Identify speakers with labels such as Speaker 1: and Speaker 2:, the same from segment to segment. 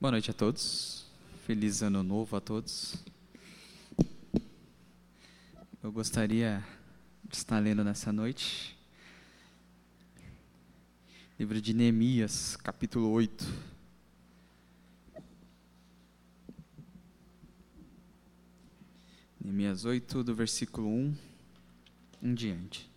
Speaker 1: Boa noite a todos. Feliz ano novo a todos. Eu gostaria de estar lendo nessa noite livro de Neemias, capítulo 8. Neemias 8, do versículo 1 em diante.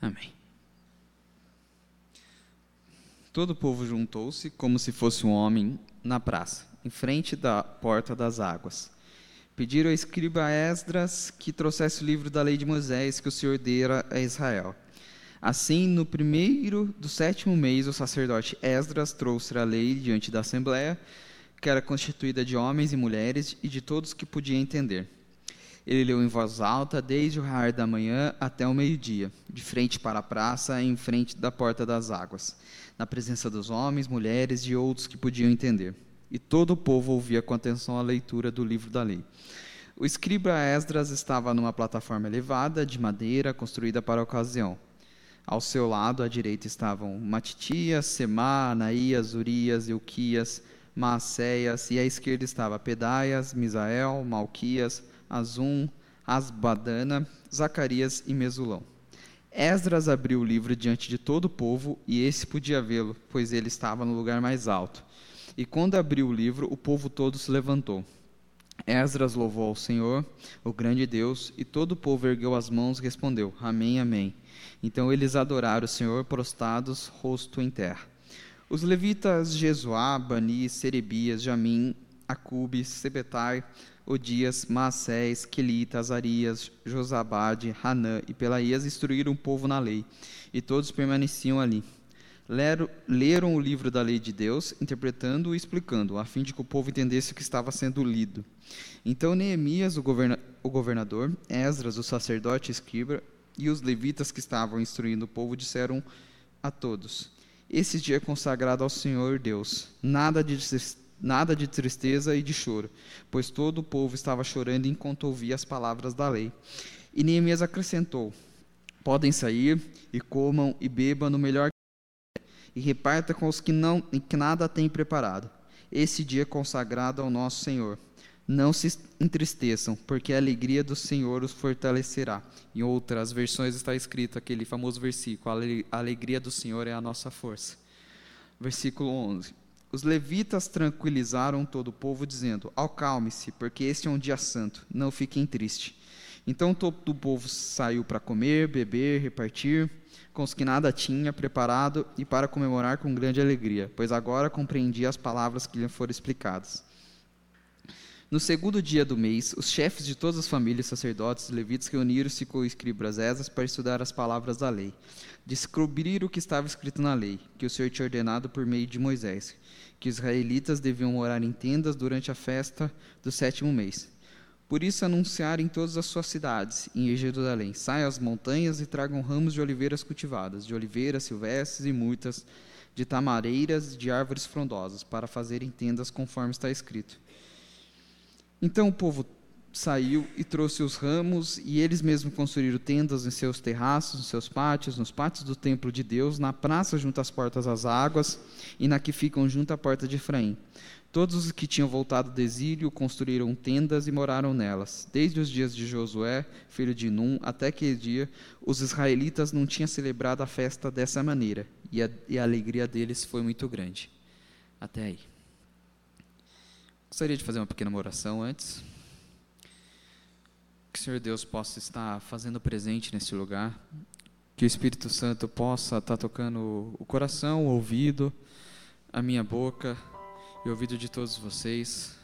Speaker 1: Amém. Todo o povo juntou-se como se fosse um homem na praça, em frente da porta das águas. Pediram ao escriba Esdras que trouxesse o livro da lei de Moisés que o Senhor dera a Israel. Assim, no primeiro do sétimo mês, o sacerdote Esdras trouxe a lei diante da assembleia, que era constituída de homens e mulheres e de todos que podiam entender. Ele leu em voz alta desde o raiar da manhã até o meio-dia, de frente para a praça, em frente da porta das águas, na presença dos homens, mulheres e outros que podiam entender. E todo o povo ouvia com atenção a leitura do livro da lei. O escriba Esdras estava numa plataforma elevada, de madeira, construída para a ocasião. Ao seu lado, à direita, estavam Matitias, Semá, Anaías, Urias, Euquias, Maacéias, e à esquerda estava Pedaias, Misael, Malquias, Azum, Asbadana, Zacarias e Mesulão. Esdras abriu o livro diante de todo o povo, e esse podia vê-lo, pois ele estava no lugar mais alto. E quando abriu o livro, o povo todo se levantou. Esdras louvou ao Senhor, o grande Deus, e todo o povo ergueu as mãos e respondeu: Amém, Amém. Então eles adoraram o Senhor prostrados, rosto em terra. Os levitas Jesuá, Bani, Serebias, Jamim, Acube, Sebetai, Odias, Maacés, Quelita, Azarias, Josabade, Hanã e Pelaías instruíram o povo na lei, e todos permaneciam ali. Leram, leram o livro da lei de Deus, interpretando e explicando, a fim de que o povo entendesse o que estava sendo lido. Então Neemias, o, governa, o governador, Esdras, o sacerdote escriba, e os levitas que estavam instruindo o povo disseram a todos: Esse dia é consagrado ao Senhor Deus. Nada de nada de tristeza e de choro, pois todo o povo estava chorando enquanto ouvia as palavras da lei. E Neemias acrescentou: Podem sair e comam e bebam no melhor e reparta com os que não que nada têm preparado. Esse dia é consagrado ao nosso Senhor. Não se entristeçam, porque a alegria do Senhor os fortalecerá. Em outras versões está escrito aquele famoso versículo: A alegria do Senhor é a nossa força. Versículo 11. Os levitas tranquilizaram todo o povo, dizendo: Acalme-se, porque este é um dia santo, não fiquem tristes. Então todo o povo saiu para comer, beber, repartir, com os que nada tinha preparado e para comemorar com grande alegria, pois agora compreendia as palavras que lhe foram explicadas. No segundo dia do mês, os chefes de todas as famílias, sacerdotes e levitas reuniram-se com o escriba Esdras para estudar as palavras da lei, descobrir o que estava escrito na lei, que o Senhor tinha ordenado por meio de Moisés, que os israelitas deviam morar em tendas durante a festa do sétimo mês. Por isso anunciaram em todas as suas cidades, em Jerusalém, saiam às montanhas e tragam ramos de oliveiras cultivadas, de oliveiras silvestres e muitas, de tamareiras e de árvores frondosas, para fazerem tendas conforme está escrito. Então o povo saiu e trouxe os ramos, e eles mesmos construíram tendas em seus terraços, em seus pátios, nos pátios do templo de Deus, na praça junto às portas das águas, e na que ficam junto à porta de Efraim. Todos os que tinham voltado do exílio construíram tendas e moraram nelas. Desde os dias de Josué, filho de Num, até aquele dia, os israelitas não tinham celebrado a festa dessa maneira, e a, e a alegria deles foi muito grande. Até aí. Gostaria de fazer uma pequena oração antes. Que o Senhor Deus possa estar fazendo presente nesse lugar. Que o Espírito Santo possa estar tocando o coração, o ouvido, a minha boca e o ouvido de todos vocês.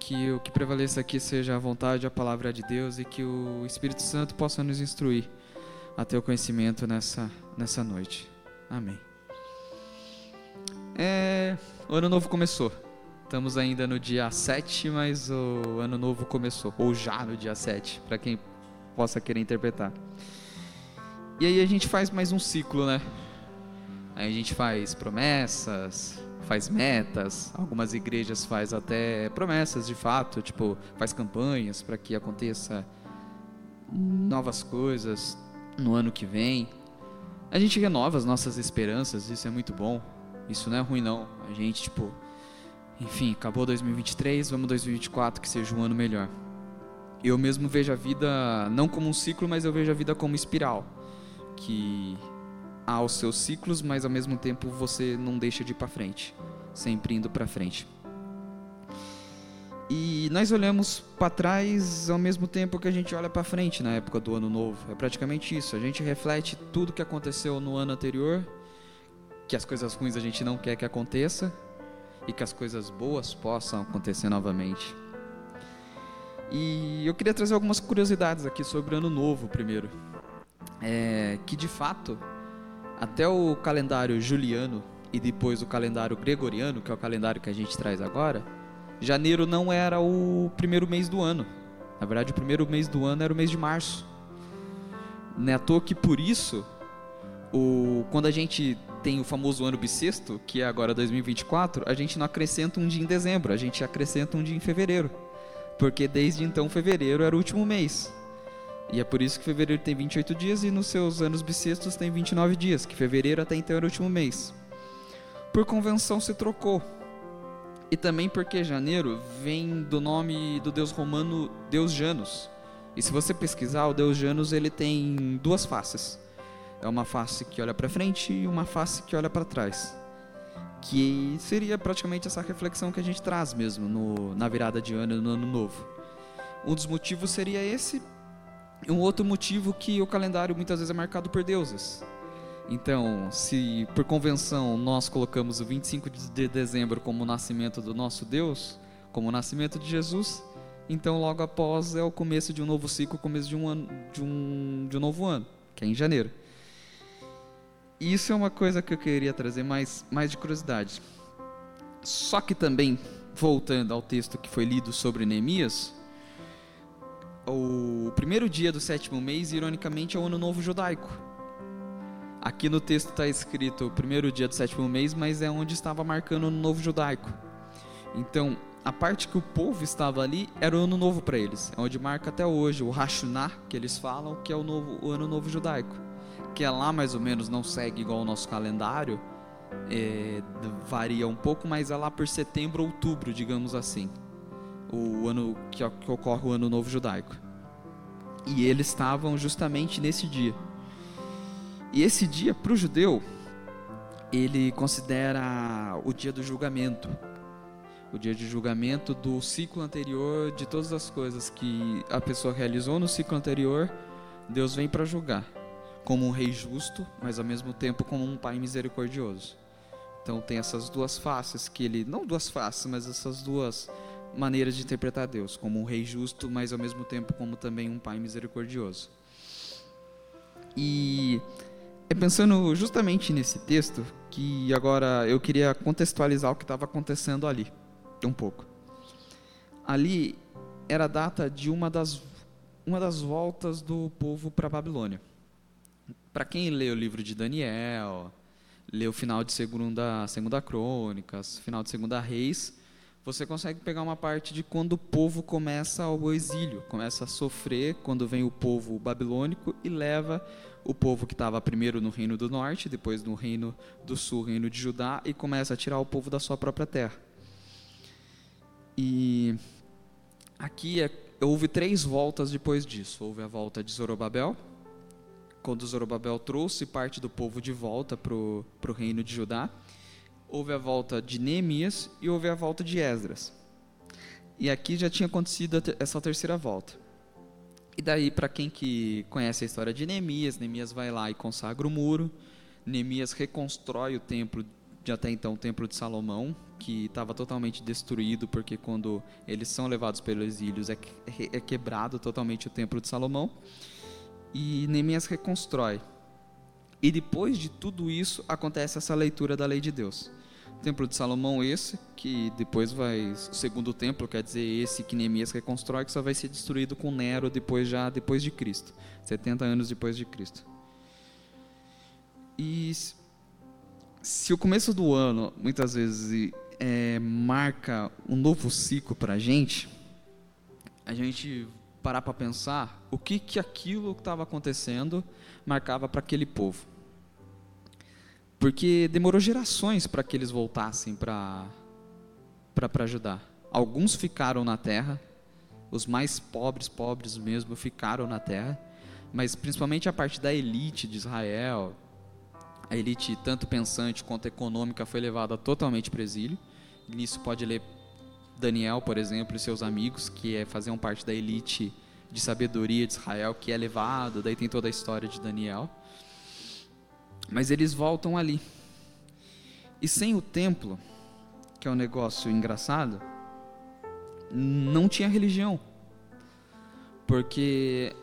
Speaker 1: Que o que prevaleça aqui seja a vontade, a palavra de Deus e que o Espírito Santo possa nos instruir até o conhecimento nessa, nessa noite. Amém. É, o ano novo começou. Estamos ainda no dia 7, mas o ano novo começou, ou já no dia 7, para quem possa querer interpretar. E aí a gente faz mais um ciclo, né? Aí a gente faz promessas, faz metas, algumas igrejas faz até promessas de fato, tipo, faz campanhas para que aconteça novas coisas no ano que vem. A gente renova as nossas esperanças, isso é muito bom. Isso não é ruim não. A gente, tipo, enfim, acabou 2023, vamos 2024 que seja um ano melhor. Eu mesmo vejo a vida não como um ciclo, mas eu vejo a vida como espiral, que há os seus ciclos, mas ao mesmo tempo você não deixa de ir para frente, sempre indo para frente. E nós olhamos para trás ao mesmo tempo que a gente olha para frente na época do ano novo. É praticamente isso. A gente reflete tudo que aconteceu no ano anterior, que as coisas ruins a gente não quer que aconteça e que as coisas boas possam acontecer novamente. E eu queria trazer algumas curiosidades aqui sobre o ano novo primeiro. É, que de fato, até o calendário juliano e depois o calendário gregoriano, que é o calendário que a gente traz agora, janeiro não era o primeiro mês do ano. Na verdade, o primeiro mês do ano era o mês de março. Não é à toa que por isso, o, quando a gente tem o famoso ano bissexto, que é agora 2024, a gente não acrescenta um dia em dezembro, a gente acrescenta um dia em fevereiro. Porque desde então fevereiro era o último mês. E é por isso que fevereiro tem 28 dias e nos seus anos bissextos tem 29 dias, que fevereiro até então era o último mês. Por convenção se trocou. E também porque janeiro vem do nome do deus romano Deus Janus. E se você pesquisar, o deus Janus ele tem duas faces. É uma face que olha para frente e uma face que olha para trás. Que seria praticamente essa reflexão que a gente traz mesmo no, na virada de ano no ano novo. Um dos motivos seria esse, um outro motivo que o calendário muitas vezes é marcado por deuses. Então, se por convenção nós colocamos o 25 de dezembro como o nascimento do nosso Deus, como o nascimento de Jesus, então logo após é o começo de um novo ciclo, o começo de um, ano, de um, de um novo ano, que é em janeiro. Isso é uma coisa que eu queria trazer mais, mais de curiosidade. Só que também, voltando ao texto que foi lido sobre Neemias, o primeiro dia do sétimo mês, ironicamente, é o ano novo judaico. Aqui no texto está escrito o primeiro dia do sétimo mês, mas é onde estava marcando o ano novo judaico. Então, a parte que o povo estava ali era o ano novo para eles. É onde marca até hoje o Hashuná, que eles falam, que é o, novo, o ano novo judaico. Que é lá mais ou menos, não segue igual o nosso calendário, é, varia um pouco, mas é lá por setembro, outubro, digamos assim o ano que, que ocorre o ano novo judaico. E eles estavam justamente nesse dia. E esse dia para o judeu ele considera o dia do julgamento, o dia de julgamento do ciclo anterior de todas as coisas que a pessoa realizou no ciclo anterior, Deus vem para julgar, como um rei justo, mas ao mesmo tempo como um pai misericordioso. Então tem essas duas faces que ele, não duas faces, mas essas duas maneiras de interpretar Deus, como um rei justo, mas ao mesmo tempo como também um pai misericordioso. E é pensando justamente nesse texto que agora eu queria contextualizar o que estava acontecendo ali, um pouco. Ali era a data de uma das, uma das voltas do povo para a Babilônia. Para quem lê o livro de Daniel, lê o final de segunda, segunda Crônicas, final de Segunda Reis, você consegue pegar uma parte de quando o povo começa ao exílio, começa a sofrer quando vem o povo babilônico e leva o povo que estava primeiro no reino do norte, depois no reino do sul, reino de Judá, e começa a tirar o povo da sua própria terra. E aqui é, houve três voltas depois disso. Houve a volta de Zorobabel, quando Zorobabel trouxe parte do povo de volta para o reino de Judá houve a volta de Neemias e houve a volta de Esdras. E aqui já tinha acontecido essa terceira volta. E daí, para quem que conhece a história de Neemias, Neemias vai lá e consagra o muro. Neemias reconstrói o templo de até então o templo de Salomão, que estava totalmente destruído, porque quando eles são levados pelos exílios é, é quebrado totalmente o templo de Salomão. E Neemias reconstrói. E depois de tudo isso acontece essa leitura da lei de Deus. Templo de Salomão esse, que depois vai, o segundo templo, quer dizer, esse que Neemias reconstrói, que só vai ser destruído com Nero depois já depois de Cristo, 70 anos depois de Cristo. E se o começo do ano, muitas vezes, é, marca um novo ciclo para a gente, a gente parar para pensar o que, que aquilo que estava acontecendo marcava para aquele povo. Porque demorou gerações para que eles voltassem para ajudar. Alguns ficaram na terra, os mais pobres, pobres mesmo, ficaram na terra, mas principalmente a parte da elite de Israel, a elite tanto pensante quanto econômica foi levada totalmente para o exílio. Nisso pode ler Daniel, por exemplo, e seus amigos, que é, faziam parte da elite de sabedoria de Israel, que é levado, daí tem toda a história de Daniel. Mas eles voltam ali. E sem o templo, que é um negócio engraçado, não tinha religião. Porque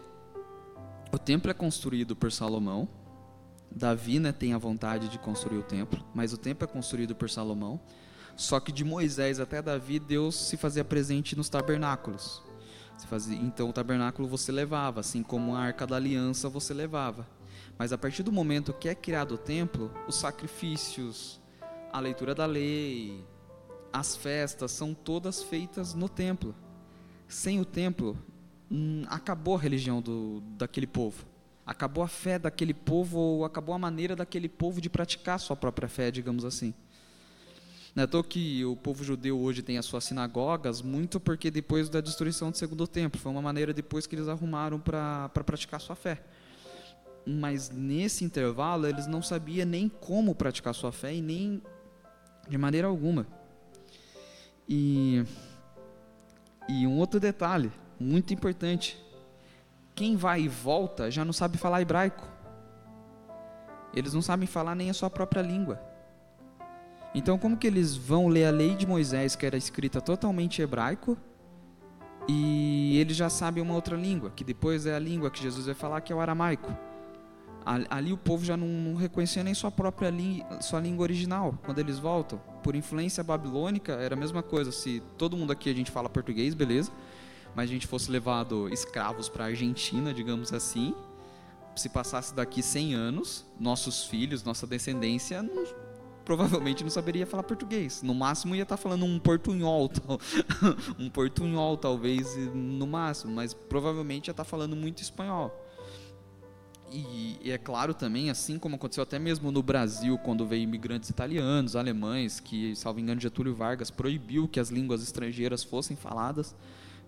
Speaker 1: o templo é construído por Salomão. Davi né, tem a vontade de construir o templo, mas o templo é construído por Salomão. Só que de Moisés até Davi, Deus se fazia presente nos tabernáculos. Fazia, então o tabernáculo você levava, assim como a arca da aliança você levava. Mas a partir do momento que é criado o templo, os sacrifícios, a leitura da lei, as festas são todas feitas no templo. Sem o templo, hum, acabou a religião do, daquele povo. Acabou a fé daquele povo, ou acabou a maneira daquele povo de praticar sua própria fé, digamos assim. Não é à que o povo judeu hoje tem as suas sinagogas, muito porque depois da destruição do segundo templo, foi uma maneira depois que eles arrumaram para pra praticar sua fé. Mas nesse intervalo, eles não sabiam nem como praticar sua fé e nem de maneira alguma. E, e um outro detalhe, muito importante: quem vai e volta já não sabe falar hebraico. Eles não sabem falar nem a sua própria língua. Então, como que eles vão ler a lei de Moisés, que era escrita totalmente hebraico, e eles já sabem uma outra língua, que depois é a língua que Jesus vai falar, que é o aramaico. Ali o povo já não, reconhecia nem sua própria língua, sua língua original quando eles voltam. Por influência babilônica, era a mesma coisa. Se todo mundo aqui a gente fala português, beleza, mas a gente fosse levado escravos para a Argentina, digamos assim, se passasse daqui 100 anos, nossos filhos, nossa descendência, não, provavelmente não saberia falar português. No máximo ia estar tá falando um portunhol, um portunhol talvez no máximo, mas provavelmente ia estar tá falando muito espanhol. E, e, é claro também, assim como aconteceu até mesmo no Brasil, quando veio imigrantes italianos, alemães, que, salvo engano, Getúlio Vargas proibiu que as línguas estrangeiras fossem faladas,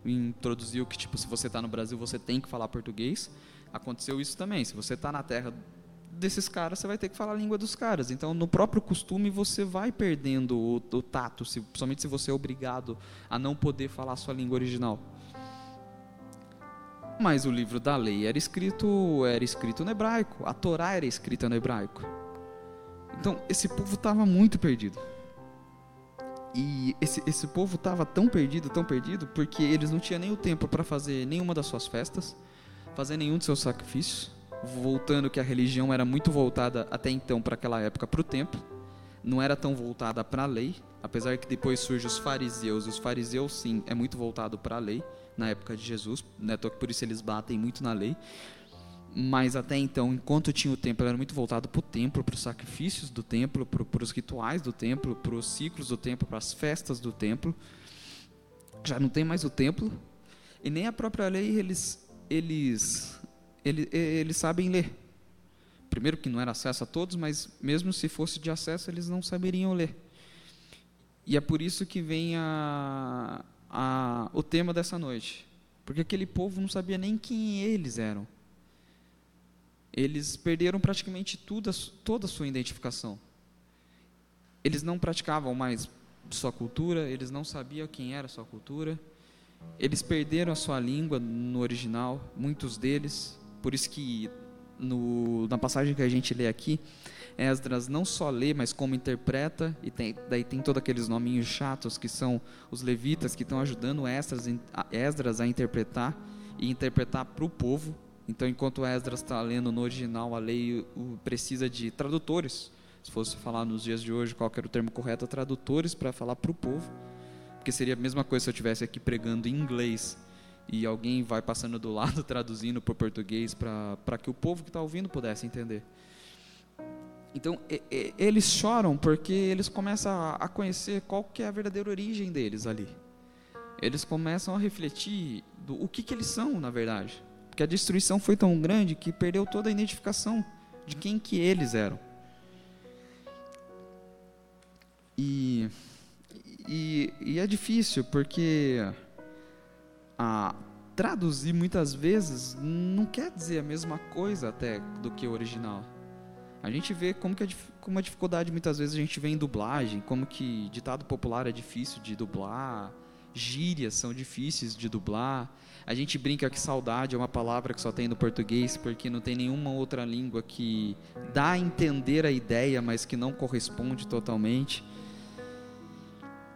Speaker 1: introduziu que, tipo, se você está no Brasil, você tem que falar português. Aconteceu isso também. Se você está na terra desses caras, você vai ter que falar a língua dos caras. Então, no próprio costume, você vai perdendo o, o tato, se, somente se você é obrigado a não poder falar a sua língua original. Mas o livro da lei era escrito, era escrito no hebraico, a Torá era escrita no hebraico. Então, esse povo estava muito perdido. E esse, esse povo estava tão perdido, tão perdido, porque eles não tinham nem o tempo para fazer nenhuma das suas festas, fazer nenhum dos seus sacrifícios voltando que a religião era muito voltada até então para aquela época para o templo, não era tão voltada para a lei, apesar que depois surgem os fariseus, os fariseus sim é muito voltado para a lei na época de Jesus, né, por isso eles batem muito na lei. Mas até então, enquanto tinha o templo, era muito voltado para o templo, para os sacrifícios do templo, para os rituais do templo, para os ciclos do templo, para as festas do templo. Já não tem mais o templo e nem a própria lei eles eles eles, eles sabem ler. Primeiro que não era acesso a todos, mas mesmo se fosse de acesso, eles não saberiam ler. E é por isso que vem a, a, o tema dessa noite. Porque aquele povo não sabia nem quem eles eram. Eles perderam praticamente tudo, toda a sua identificação. Eles não praticavam mais sua cultura, eles não sabiam quem era sua cultura. Eles perderam a sua língua no original, muitos deles. Por isso que no, na passagem que a gente lê aqui, Esdras não só lê, mas como interpreta, e tem, daí tem todos aqueles nominhos chatos que são os levitas que estão ajudando Esdras, Esdras a interpretar e interpretar para o povo. Então, enquanto Esdras está lendo no original, a lei precisa de tradutores. Se fosse falar nos dias de hoje, qual era o termo correto, tradutores para falar para o povo. Porque seria a mesma coisa se eu estivesse aqui pregando em inglês e alguém vai passando do lado traduzindo para o português para que o povo que está ouvindo pudesse entender. Então, e, e, eles choram porque eles começam a, a conhecer qual que é a verdadeira origem deles ali. Eles começam a refletir do o que, que eles são, na verdade. Porque a destruição foi tão grande que perdeu toda a identificação de quem que eles eram. E, e, e é difícil porque a, traduzir muitas vezes não quer dizer a mesma coisa até do que o original. A gente vê como que a, como a dificuldade muitas vezes a gente vê em dublagem, como que ditado popular é difícil de dublar, gírias são difíceis de dublar. A gente brinca que saudade é uma palavra que só tem no português porque não tem nenhuma outra língua que dá a entender a ideia, mas que não corresponde totalmente.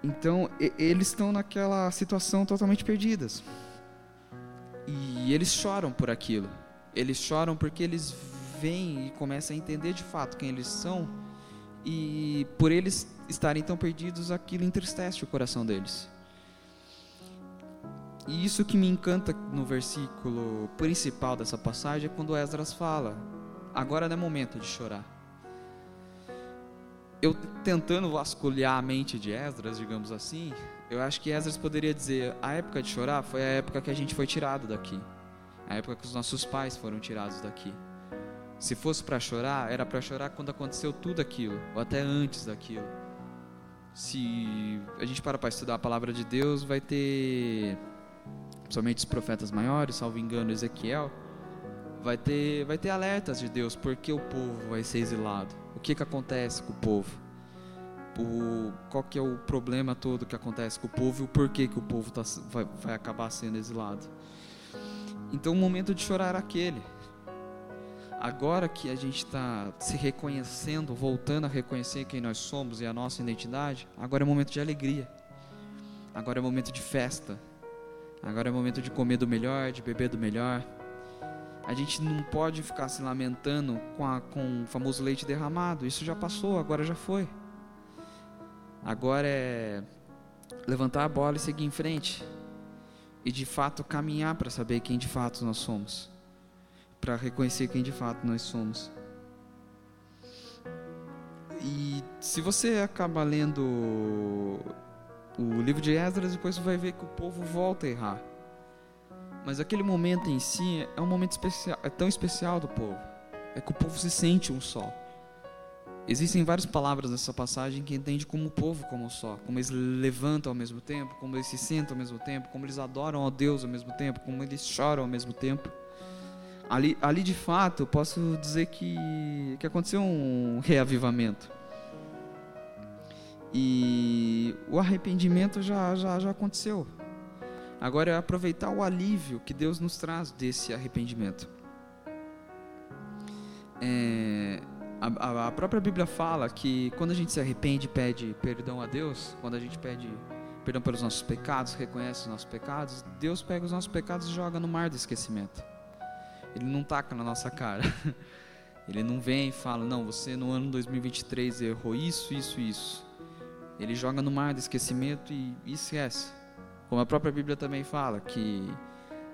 Speaker 1: Então, eles estão naquela situação totalmente perdidas. E eles choram por aquilo. Eles choram porque eles veem e começam a entender de fato quem eles são. E por eles estarem tão perdidos, aquilo entristece o coração deles. E isso que me encanta no versículo principal dessa passagem é quando Esdras fala: agora não é momento de chorar. Eu tentando vasculhar a mente de Esdras, digamos assim, eu acho que Esdras poderia dizer: a época de chorar foi a época que a gente foi tirado daqui, a época que os nossos pais foram tirados daqui. Se fosse para chorar, era para chorar quando aconteceu tudo aquilo, ou até antes daquilo. Se a gente para para estudar a palavra de Deus, vai ter, somente os profetas maiores, salvo engano, Ezequiel, vai ter, vai ter alertas de Deus, porque o povo vai ser exilado. O que, que acontece com o povo? o, qual que é o problema todo que acontece com o povo e o porquê que o povo tá, vai, vai acabar sendo exilado. Então o momento de chorar era aquele. Agora que a gente está se reconhecendo, voltando a reconhecer quem nós somos e a nossa identidade, agora é momento de alegria. Agora é momento de festa. Agora é momento de comer do melhor, de beber do melhor. A gente não pode ficar se lamentando com, a, com o famoso leite derramado. Isso já passou, agora já foi. Agora é levantar a bola e seguir em frente. E de fato caminhar para saber quem de fato nós somos. Para reconhecer quem de fato nós somos. E se você acaba lendo o livro de Esdras, depois você vai ver que o povo volta a errar. Mas aquele momento em si é um momento especial, é tão especial do povo. É que o povo se sente um só. Existem várias palavras nessa passagem que entende como o povo como só, como eles levantam ao mesmo tempo, como eles se sentam ao mesmo tempo, como eles adoram a Deus ao mesmo tempo, como eles choram ao mesmo tempo. Ali, ali de fato, eu posso dizer que, que aconteceu um reavivamento. E o arrependimento já, já, já aconteceu. Agora é aproveitar o alívio que Deus nos traz desse arrependimento. É, a, a, própria Bíblia fala que quando a gente se arrepende pede perdão a Deus, quando a gente pede perdão pelos nossos pecados, reconhece os nossos pecados, Deus pega os nossos pecados e joga no mar do esquecimento. Ele não taca na nossa cara. Ele não vem e fala, não, você no ano 2023 errou isso, isso, isso. Ele joga no mar do esquecimento e, e esquece. Como a própria Bíblia também fala, que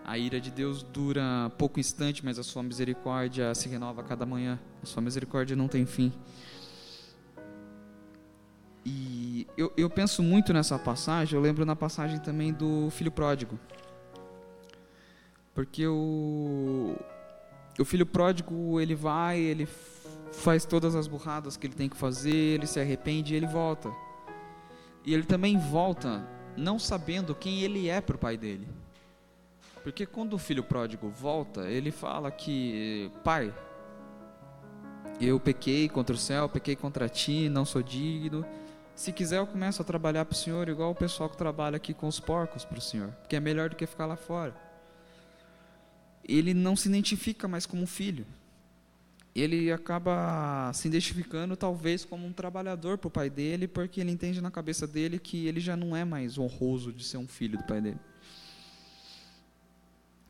Speaker 1: a ira de Deus dura pouco instante, mas a sua misericórdia se renova a cada manhã. A sua misericórdia não tem fim. E eu, eu penso muito nessa passagem, eu lembro na passagem também do filho pródigo. Porque o, o filho pródigo, ele vai, ele faz todas as burradas que ele tem que fazer, ele se arrepende e ele volta. E ele também volta não sabendo quem ele é para o pai dele. Porque quando o filho pródigo volta, ele fala que, pai, eu pequei contra o céu, pequei contra ti, não sou digno. Se quiser, eu começo a trabalhar para o Senhor, igual o pessoal que trabalha aqui com os porcos para o Senhor, porque é melhor do que ficar lá fora. Ele não se identifica mais como filho. Ele acaba se identificando, talvez, como um trabalhador para o pai dele, porque ele entende na cabeça dele que ele já não é mais honroso de ser um filho do pai dele.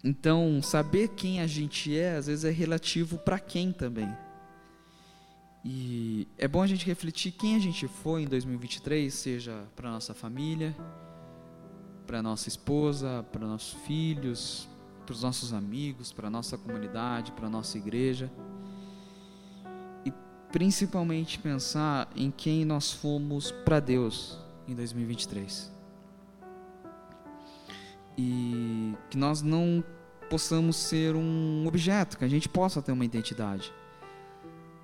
Speaker 1: Então, saber quem a gente é, às vezes é relativo para quem também. E é bom a gente refletir quem a gente foi em 2023, seja para nossa família, para nossa esposa, para nossos filhos, para os nossos amigos, para nossa comunidade, para nossa igreja. Principalmente pensar em quem nós fomos para Deus em 2023. E que nós não possamos ser um objeto, que a gente possa ter uma identidade.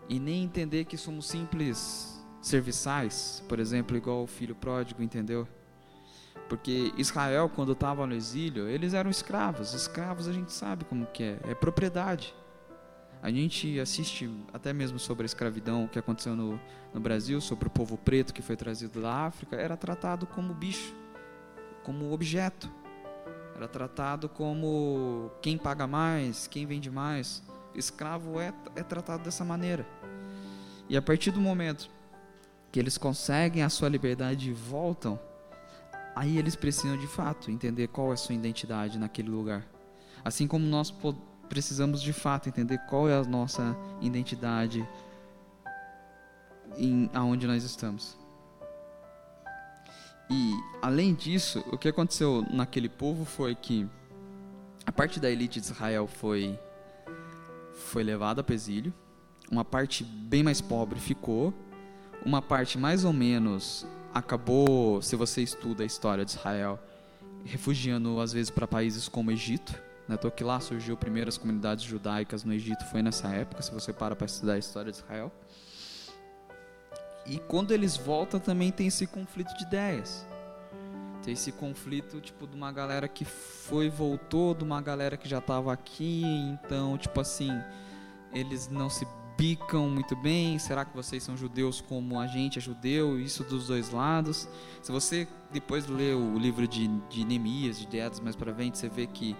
Speaker 1: E nem entender que somos simples serviçais, por exemplo, igual o filho pródigo, entendeu? Porque Israel, quando estava no exílio, eles eram escravos. Escravos a gente sabe como que é, é propriedade. A gente assiste até mesmo sobre a escravidão que aconteceu no, no Brasil, sobre o povo preto que foi trazido da África, era tratado como bicho, como objeto. Era tratado como quem paga mais, quem vende mais. Escravo é, é tratado dessa maneira. E a partir do momento que eles conseguem a sua liberdade e voltam, aí eles precisam de fato entender qual é a sua identidade naquele lugar. Assim como nós podemos precisamos de fato entender qual é a nossa identidade em aonde nós estamos. E além disso, o que aconteceu naquele povo foi que a parte da elite de Israel foi foi levada para exílio, uma parte bem mais pobre ficou, uma parte mais ou menos acabou, se você estuda a história de Israel, refugiando às vezes para países como Egito, né? Tô que lá surgiu primeiras comunidades judaicas no Egito foi nessa época, se você para para estudar a história de Israel. E quando eles voltam também tem esse conflito de ideias. Tem esse conflito tipo de uma galera que foi voltou, de uma galera que já estava aqui, então tipo assim, eles não se bicam muito bem. Será que vocês são judeus como a gente é judeu? Isso dos dois lados. Se você depois ler o livro de, de Neemias, de Deados mais para frente, você vê que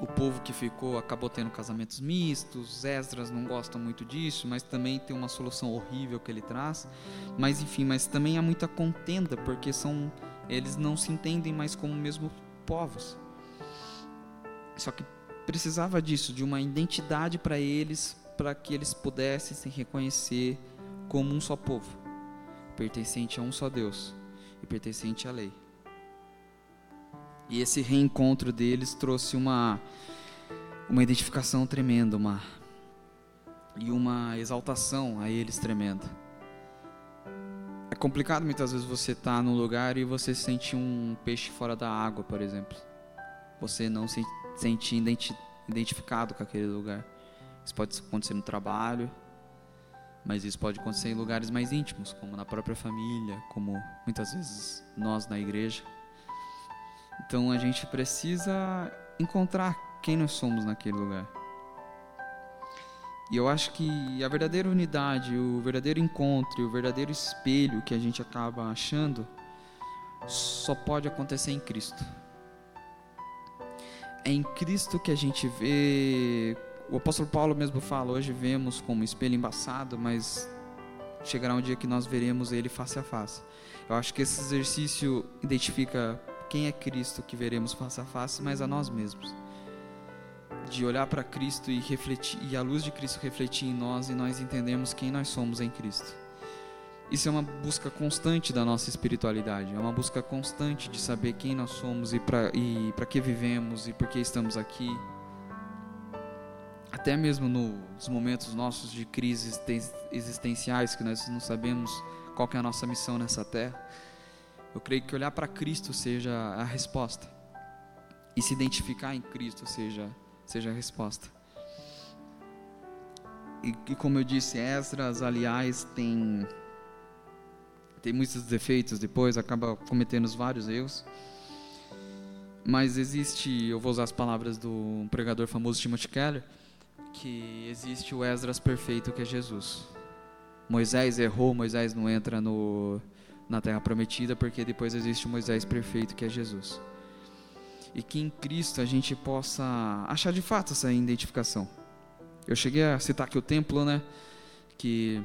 Speaker 1: o povo que ficou acabou tendo casamentos mistos, Esdras não gosta muito disso, mas também tem uma solução horrível que ele traz. Mas enfim, mas também há muita contenda, porque são eles não se entendem mais como mesmo povos. Só que precisava disso, de uma identidade para eles, para que eles pudessem se reconhecer como um só povo, pertencente a um só Deus e pertencente à lei. E esse reencontro deles trouxe uma, uma identificação tremenda, uma, e uma exaltação a eles tremenda. É complicado muitas vezes você estar tá num lugar e você sente um peixe fora da água, por exemplo. Você não se sente identi identificado com aquele lugar. Isso pode acontecer no trabalho, mas isso pode acontecer em lugares mais íntimos, como na própria família, como muitas vezes nós na igreja. Então a gente precisa encontrar quem nós somos naquele lugar. E eu acho que a verdadeira unidade, o verdadeiro encontro, o verdadeiro espelho que a gente acaba achando só pode acontecer em Cristo. É em Cristo que a gente vê. O apóstolo Paulo mesmo fala: hoje vemos como espelho embaçado, mas chegará um dia que nós veremos ele face a face. Eu acho que esse exercício identifica quem é Cristo que veremos face a face, mas a nós mesmos. De olhar para Cristo e refletir e a luz de Cristo refletir em nós e nós entendemos quem nós somos em Cristo. Isso é uma busca constante da nossa espiritualidade, é uma busca constante de saber quem nós somos e para e para que vivemos e por que estamos aqui. Até mesmo nos momentos nossos de crises existenciais que nós não sabemos qual é a nossa missão nessa terra eu creio que olhar para Cristo seja a resposta. E se identificar em Cristo seja, seja a resposta. E, e como eu disse, Esdras, aliás, tem, tem muitos defeitos depois, acaba cometendo vários erros. Mas existe, eu vou usar as palavras do pregador famoso Timothy Keller, que existe o Esdras perfeito que é Jesus. Moisés errou, Moisés não entra no, na terra prometida, porque depois existe o Moisés perfeito que é Jesus. E que em Cristo a gente possa achar de fato essa identificação. Eu cheguei a citar aqui o templo, né? Que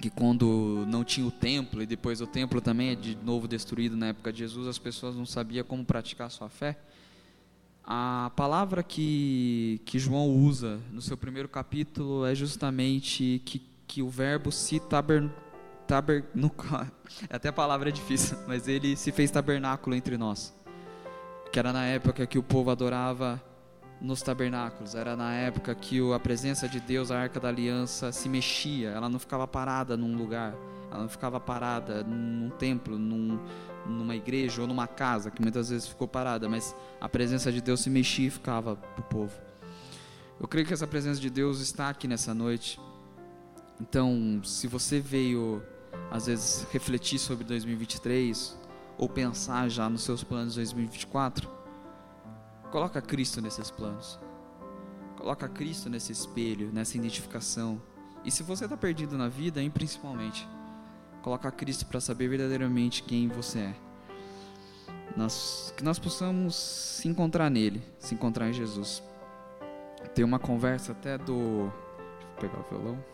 Speaker 1: que quando não tinha o templo e depois o templo também é de novo destruído na época de Jesus, as pessoas não sabiam como praticar a sua fé. A palavra que, que João usa no seu primeiro capítulo é justamente que, que o verbo se tabernou tabernáculo, até a palavra é difícil, mas ele se fez tabernáculo entre nós. Que era na época que o povo adorava nos tabernáculos. Era na época que a presença de Deus, a arca da aliança, se mexia. Ela não ficava parada num lugar. Ela não ficava parada num templo, num, numa igreja ou numa casa, que muitas vezes ficou parada, mas a presença de Deus se mexia e ficava para o povo. Eu creio que essa presença de Deus está aqui nessa noite. Então, se você veio, às vezes, refletir sobre 2023 ou pensar já nos seus planos de 2024, coloca Cristo nesses planos. Coloca Cristo nesse espelho, nessa identificação. E se você está perdido na vida, hein, principalmente, coloca Cristo para saber verdadeiramente quem você é. Nós, que nós possamos se encontrar nele, se encontrar em Jesus. Tem uma conversa até do. Deixa eu pegar o violão.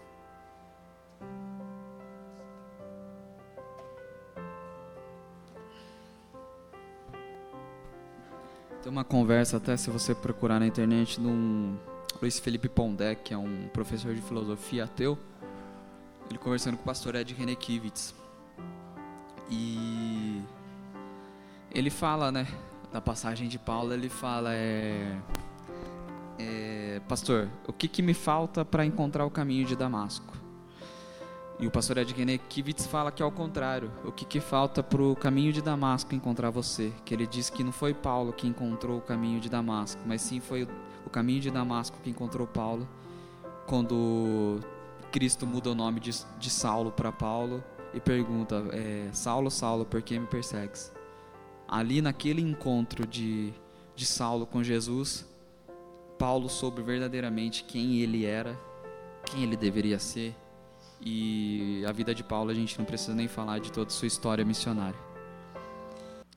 Speaker 1: Uma conversa até se você procurar na internet de um Luiz Felipe Pondé, que é um professor de filosofia ateu. Ele conversando com o pastor Ed Renekiewicz. E ele fala, né, na passagem de Paulo, ele fala é é, pastor, o que, que me falta para encontrar o caminho de Damasco? E o pastor Ed Kivitz fala que é ao contrário. O que, que falta para o caminho de Damasco encontrar você? Que ele diz que não foi Paulo que encontrou o caminho de Damasco, mas sim foi o caminho de Damasco que encontrou Paulo quando Cristo muda o nome de, de Saulo para Paulo e pergunta: é, Saulo, Saulo, por que me persegues? Ali naquele encontro de, de Saulo com Jesus, Paulo soube verdadeiramente quem ele era, quem ele deveria ser. E a vida de Paulo a gente não precisa nem falar de toda a sua história missionária.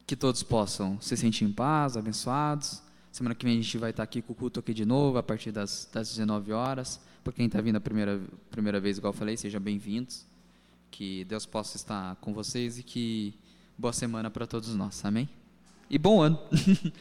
Speaker 1: Que todos possam se sentir em paz, abençoados. Semana que vem a gente vai estar aqui com o culto aqui de novo, a partir das, das 19 horas. Para quem está vindo a primeira, primeira vez, igual eu falei, sejam bem-vindos. Que Deus possa estar com vocês e que boa semana para todos nós. Amém? E bom ano!